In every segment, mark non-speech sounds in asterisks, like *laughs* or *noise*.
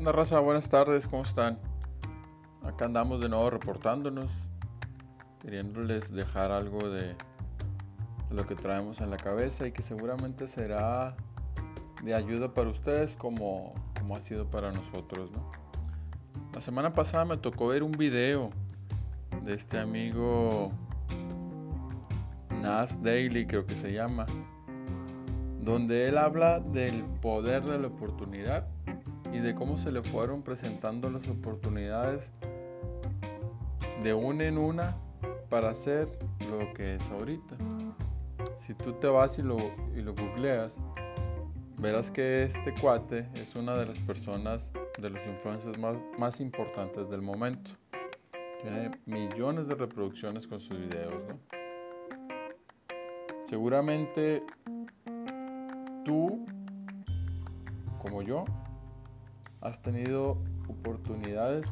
Hola raza? Buenas tardes, ¿cómo están? Acá andamos de nuevo reportándonos, queriéndoles dejar algo de, lo que traemos en la cabeza y que seguramente será de ayuda para ustedes como, como ha sido para nosotros, ¿no? La semana pasada me tocó ver un video de este amigo Nas Daily, creo que se llama, donde él habla del poder de la oportunidad y de cómo se le fueron presentando las oportunidades de una en una para hacer lo que es ahorita. Si tú te vas y lo, y lo googleas, verás que este cuate es una de las personas, de los influencers más, más importantes del momento. Tiene millones de reproducciones con sus videos. Seguramente tú, como yo, has tenido oportunidades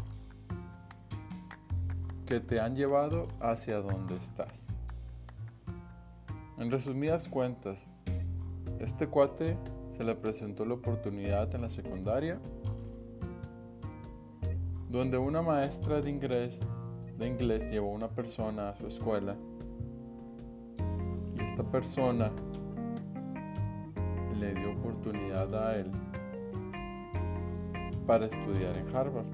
que te han llevado hacia donde estás. En resumidas cuentas, este cuate se le presentó la oportunidad en la secundaria donde una maestra de inglés, de inglés llevó a una persona a su escuela y esta persona le dio oportunidad a él para estudiar en Harvard.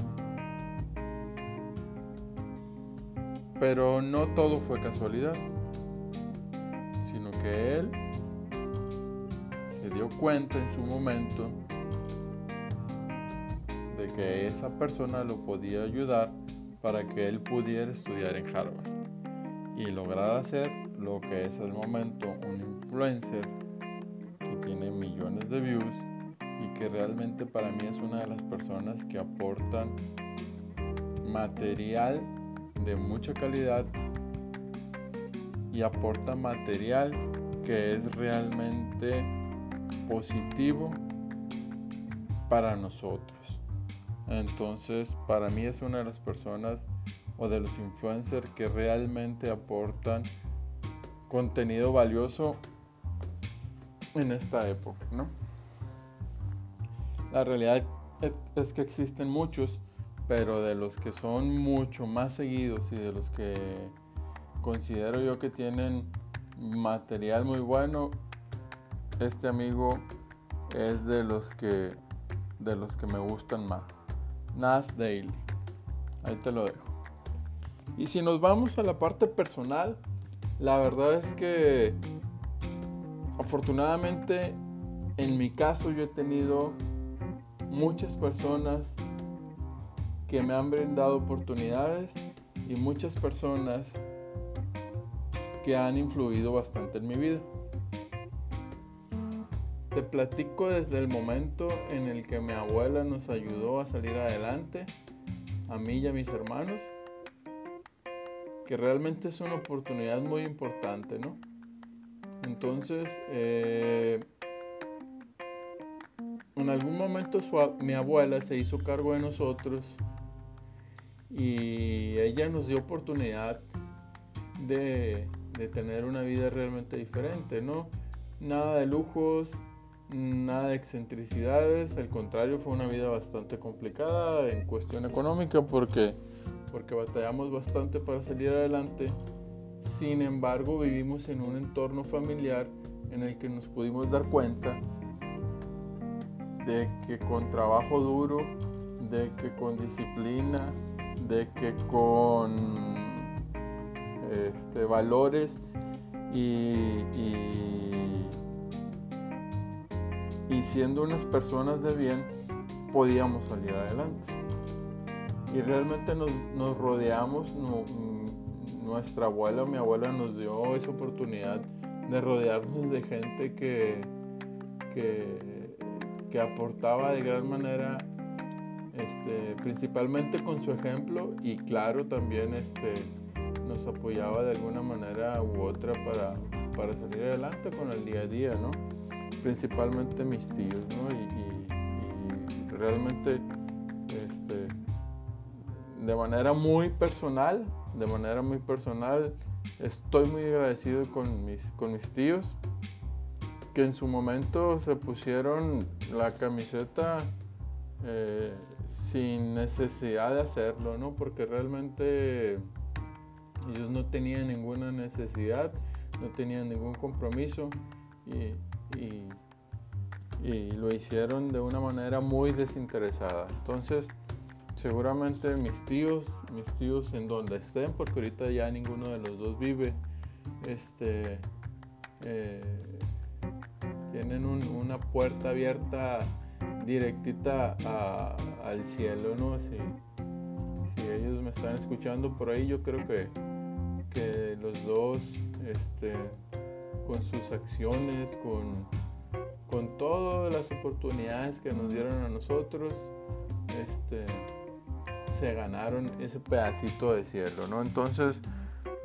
Pero no todo fue casualidad, sino que él se dio cuenta en su momento de que esa persona lo podía ayudar para que él pudiera estudiar en Harvard y lograr hacer lo que es al momento un influencer que tiene millones de views realmente para mí es una de las personas que aportan material de mucha calidad y aporta material que es realmente positivo para nosotros. Entonces, para mí es una de las personas o de los influencers que realmente aportan contenido valioso en esta época, ¿no? La realidad es que existen muchos, pero de los que son mucho más seguidos y de los que considero yo que tienen material muy bueno, este amigo es de los que de los que me gustan más. Nas Daily. Ahí te lo dejo. Y si nos vamos a la parte personal, la verdad es que afortunadamente en mi caso yo he tenido muchas personas que me han brindado oportunidades y muchas personas que han influido bastante en mi vida. Te platico desde el momento en el que mi abuela nos ayudó a salir adelante, a mí y a mis hermanos, que realmente es una oportunidad muy importante, ¿no? Entonces, eh, en algún momento mi abuela se hizo cargo de nosotros y ella nos dio oportunidad de, tener una vida realmente diferente, ¿no? Nada de lujos, nada de excentricidades, al contrario fue una vida bastante complicada en cuestión económica porque, porque batallamos bastante para salir adelante. Sin embargo, vivimos en un entorno familiar en el que nos pudimos dar cuenta de que con trabajo duro, de que con disciplina, de que con este, valores y, y, siendo unas personas de bien, podíamos salir adelante. Y realmente nos, rodeamos, nuestra abuela, mi abuela nos dio esa oportunidad de rodearnos de gente que, que que aportaba de gran manera, este, principalmente con su ejemplo y claro también este, nos apoyaba de alguna manera u otra para, para salir adelante con el día a día, ¿no? Principalmente mis tíos, ¿no? Y, realmente este, de manera muy personal, de manera muy personal, estoy muy agradecido con mis, con mis tíos que en su momento se pusieron la camiseta eh, sin necesidad de hacerlo, ¿no? Porque realmente ellos no tenían ninguna necesidad, no tenían ningún compromiso y, y lo hicieron de una manera muy desinteresada. Entonces, seguramente mis tíos, mis tíos en donde estén, porque ahorita ya ninguno de los dos vive, este, eh, tienen una puerta abierta directita al cielo, ¿no? Si, si, ellos me están escuchando por ahí, yo creo que, que los dos, este, con sus acciones, con, con todas las oportunidades que nos dieron a nosotros, este, se ganaron ese pedacito de cielo, ¿no? Entonces,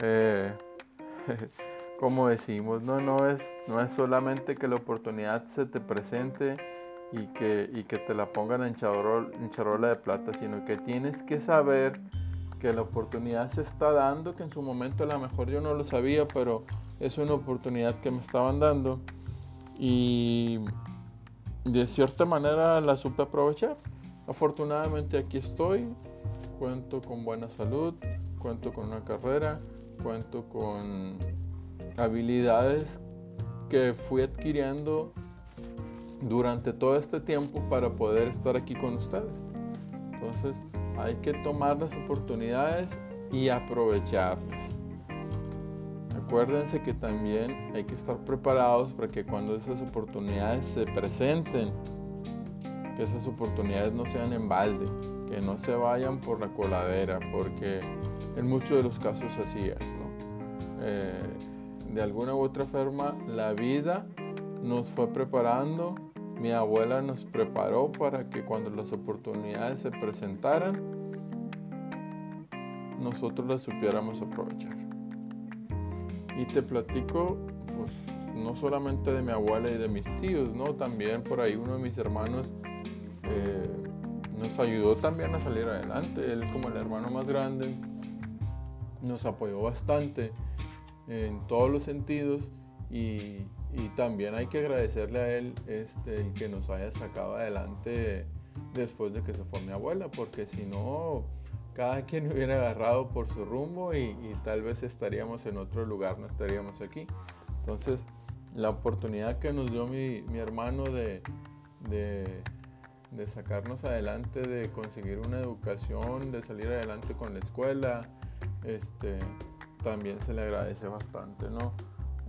eh, *laughs* como decimos, no, no, es, no es solamente que la oportunidad se te presente y que, y que te la pongan en, en charola de plata, sino que tienes que saber que la oportunidad se está dando, que en su momento a lo mejor yo no lo sabía, pero es una oportunidad que me estaban dando y de cierta manera la supe aprovechar. Afortunadamente aquí estoy, cuento con buena salud, cuento con una carrera, cuento con habilidades que fui adquiriendo durante todo este tiempo para poder estar aquí con ustedes. Entonces hay que tomar las oportunidades y aprovecharlas. Acuérdense que también hay que estar preparados para que cuando esas oportunidades se presenten, que esas oportunidades no sean en balde, que no se vayan por la coladera, porque en muchos de los casos así es. Eh, de alguna u otra forma, la vida nos fue preparando, mi abuela nos preparó para que cuando las oportunidades se presentaran, nosotros las supiéramos aprovechar. Y te platico, pues, no solamente de mi abuela y de mis tíos, ¿no? También por ahí uno de mis hermanos eh, nos ayudó también a salir adelante. Él como el hermano más grande nos apoyó bastante en todos los sentidos y, también hay que agradecerle a él este, que nos haya sacado adelante después de que se fue mi abuela, porque si no, cada *laughs* quien hubiera agarrado por su rumbo y, tal vez estaríamos en otro lugar, no estaríamos aquí. Entonces, la oportunidad que nos dio mi, hermano de de sacarnos adelante, de conseguir una educación, de salir adelante con la escuela, este, también se le agradece bastante, ¿no?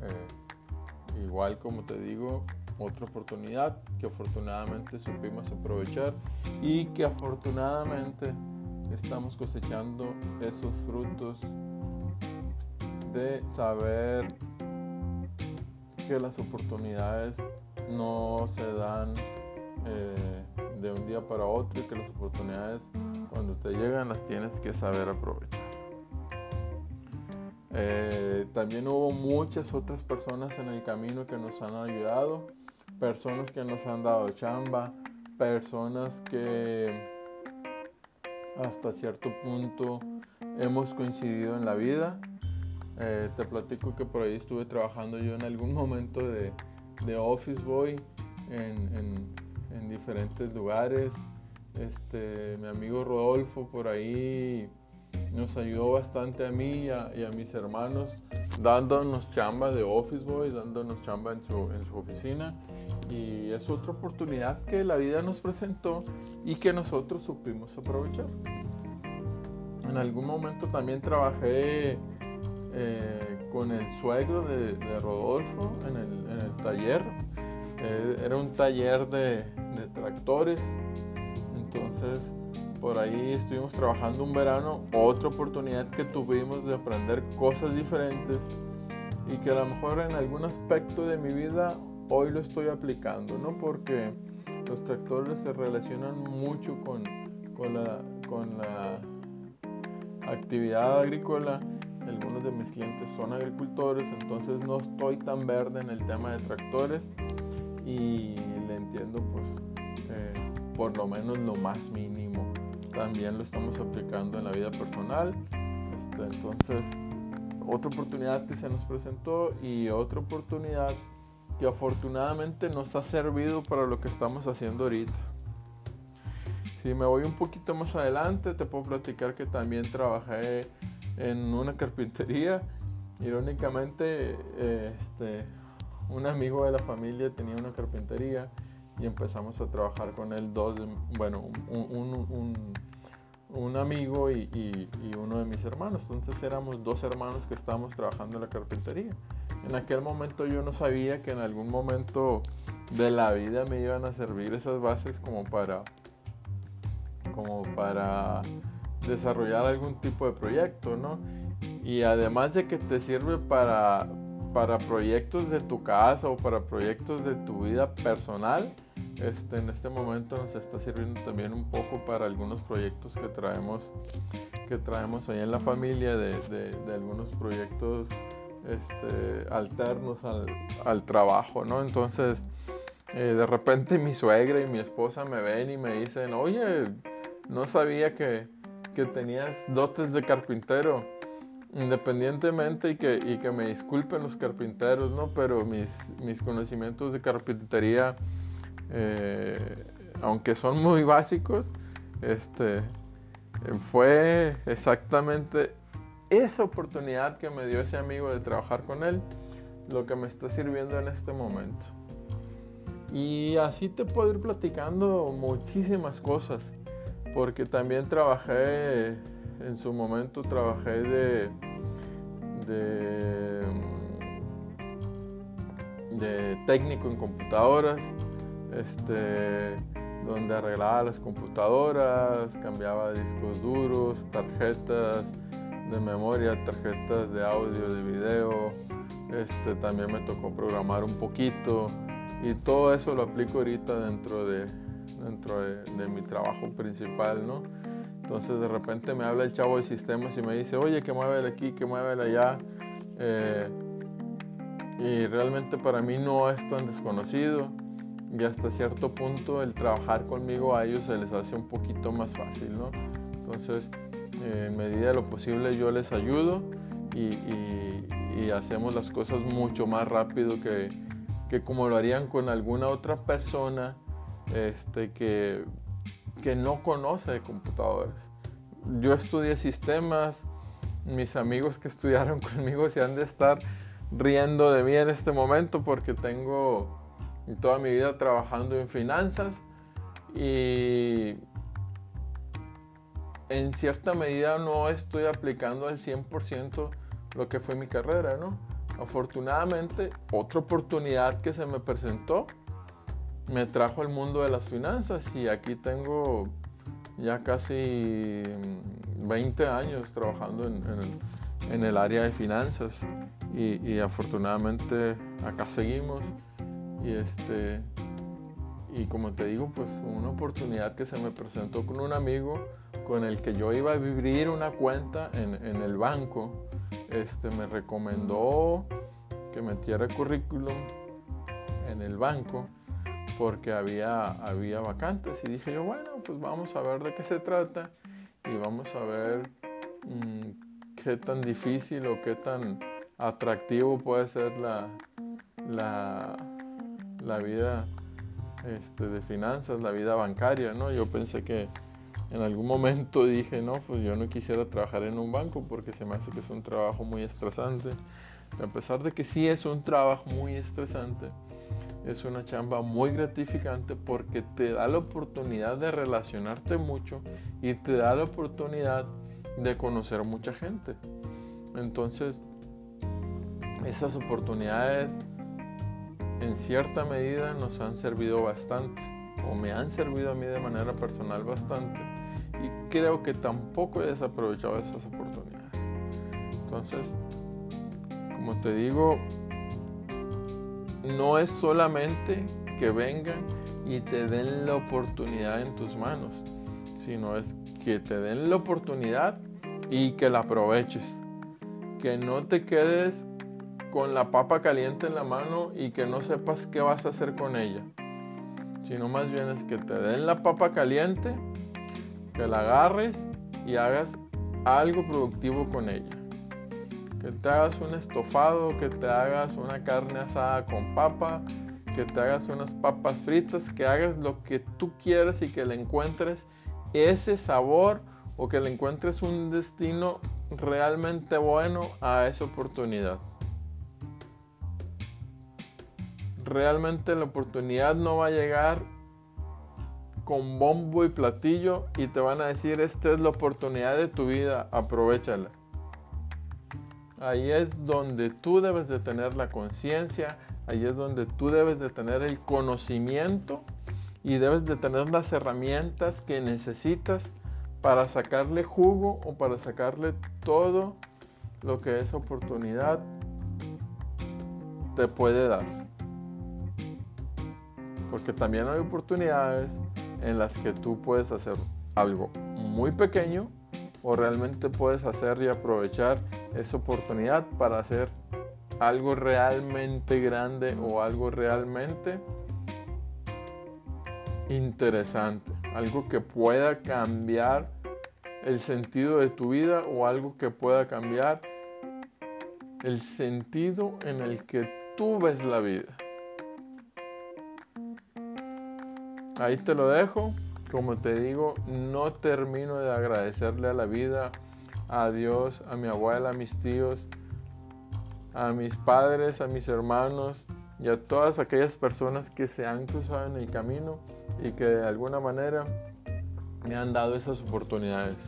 Eh, igual como te digo, otra oportunidad que afortunadamente supimos aprovechar y que afortunadamente estamos cosechando esos frutos de saber que las oportunidades no se dan eh, de un día para otro y que las oportunidades cuando te llegan las tienes que saber aprovechar. Eh, también hubo muchas otras personas en el camino que nos han ayudado, personas que nos han dado chamba, personas que hasta cierto punto hemos coincidido en la vida. Eh, te platico que por ahí estuve trabajando yo en algún momento de, de office boy en, en diferentes lugares. Este, mi amigo Rodolfo por ahí nos ayudó bastante a mí y a, mis hermanos dándonos chamba de Office Boy, dándonos chamba en su, en su oficina. Y es otra oportunidad que la vida nos presentó y que nosotros supimos aprovechar. En algún momento también trabajé eh, con el suegro de, Rodolfo en el, en el taller. Eh, era un taller de, de tractores. Entonces, por ahí estuvimos trabajando un verano, otra oportunidad que tuvimos de aprender cosas diferentes y que a lo mejor en algún aspecto de mi vida hoy lo estoy aplicando, ¿no? Porque los tractores se relacionan mucho con, con, la, con la actividad agrícola. Algunos de mis clientes son agricultores, entonces no estoy tan verde en el tema de tractores y le entiendo pues eh, por lo menos lo más mínimo. También lo estamos aplicando en la vida personal. Este, entonces, otra oportunidad que se nos presentó y otra oportunidad que afortunadamente nos ha servido para lo que estamos haciendo ahorita. Si me voy un poquito más adelante, te puedo platicar que también trabajé en una carpintería. Irónicamente, este, un amigo de la familia tenía una carpintería y empezamos a trabajar con él dos, bueno, un, un, amigo y, y, uno de mis hermanos. Entonces éramos dos hermanos que estábamos trabajando en la carpintería. En aquel momento yo no sabía que en algún momento de la vida me iban a servir esas bases como para como para desarrollar algún tipo de proyecto, ¿no? Y además de que te sirve para, para proyectos de tu casa o para proyectos de tu vida personal, este, en este momento nos está sirviendo también un poco para algunos proyectos que traemos, que traemos ahí en la familia, de, de, algunos proyectos este, alternos al, al, trabajo, ¿no? Entonces, eh, de repente mi suegra y mi esposa me ven y me dicen, oye, no sabía que, que tenías dotes de carpintero. Independientemente y que, y que me disculpen los carpinteros, ¿no? Pero mis, mis conocimientos de carpintería, eh, aunque son muy básicos, este, fue exactamente esa oportunidad que me dio ese amigo de trabajar con él, lo que me está sirviendo en este momento. Y así te puedo ir platicando muchísimas cosas porque también trabajé, en su momento trabajé de, de, técnico en computadoras, este, donde arreglaba las computadoras, cambiaba discos duros, tarjetas de memoria, tarjetas de audio, de video, este, también me tocó programar un poquito y todo eso lo aplico ahorita dentro de, dentro de, mi trabajo principal, ¿no? Entonces de repente me habla el chavo de sistemas y me dice, oye, que mueve aquí, que mueve allá. Eh, y realmente para mí no es tan desconocido y hasta cierto punto el trabajar conmigo a ellos se les hace un poquito más fácil, ¿no? Entonces, eh, en medida de lo posible yo les ayudo y, y, hacemos las cosas mucho más rápido que, que como lo harían con alguna otra persona este, que, que no conoce de computadoras. Yo estudié sistemas, mis amigos que estudiaron *laughs* conmigo se han de estar riendo de mí en este momento porque tengo toda mi vida trabajando en finanzas y en cierta medida no estoy aplicando al 100% lo que fue mi carrera, ¿no? Afortunadamente, otra oportunidad que se me presentó me trajo al mundo de las finanzas y aquí tengo ya casi 20 años trabajando en, el, área de finanzas y, afortunadamente acá seguimos y este y como te digo pues una oportunidad que se me presentó con un amigo con el que yo iba a vivir una cuenta en, en el banco este me recomendó que metiera currículum en el banco porque había, había vacantes y dije yo, bueno, pues vamos a ver de qué se trata y vamos a ver mm, qué tan difícil o qué tan atractivo puede ser la, la, la vida este, de finanzas, la vida bancaria, ¿no? Yo pensé que en algún momento *laughs* dije, no, pues yo no quisiera trabajar en un banco porque se me hace que es un trabajo muy estresante. A pesar de que sí es un trabajo muy estresante, es una chamba muy gratificante porque te da la oportunidad de relacionarte mucho y te da la oportunidad de conocer mucha gente. Entonces, esas oportunidades en cierta medida nos han servido bastante o me han servido a mí de manera personal bastante y creo que tampoco he desaprovechado esas oportunidades. Entonces, como te digo, no es solamente que vengan y te den la oportunidad en tus manos, sino es que te den la oportunidad y que la aproveches. Que no te quedes con la papa caliente en la mano y que no sepas qué vas a hacer con ella. Sino más bien es que te den la papa caliente, que la agarres y hagas algo productivo con ella que te hagas un estofado, que te hagas una carne asada con papa, que te hagas unas papas fritas, que hagas lo que tú quieras y que le encuentres ese sabor o que le encuentres un destino realmente bueno a esa oportunidad. Realmente la oportunidad no va a llegar con bombo y platillo y te van a decir esta es la oportunidad de tu vida, aprovechala. Ahí es donde tú debes de tener la conciencia, ahí es donde tú debes de tener el conocimiento y debes de tener las herramientas que necesitas para sacarle jugo o para sacarle todo lo que esa oportunidad te puede dar. Porque también hay oportunidades en las que tú puedes hacer algo muy pequeño o realmente puedes hacer y aprovechar esa oportunidad para hacer algo realmente grande o algo realmente interesante, algo que pueda cambiar el sentido de tu vida o algo que pueda cambiar el sentido en el que tú ves la vida. Ahí te lo dejo. Como te digo, no termino de agradecerle a la vida, a Dios, a mi abuela, a mis tíos, a mis padres, a mis hermanos y a todas aquellas personas que se han cruzado en el camino y que de alguna manera me han dado esas oportunidades.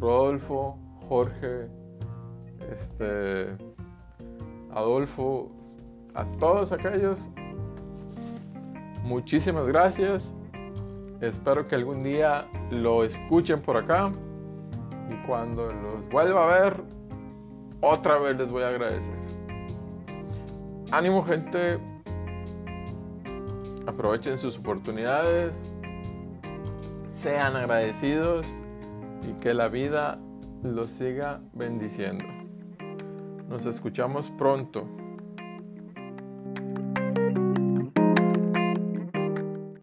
Rodolfo, Jorge, este, Adolfo, a todos aquellos, muchísimas gracias Espero que algún día lo escuchen por acá y cuando los vuelva a ver, otra vez les voy a agradecer. Ánimo gente, aprovechen sus oportunidades, sean agradecidos y que la vida los siga bendiciendo. Nos escuchamos pronto.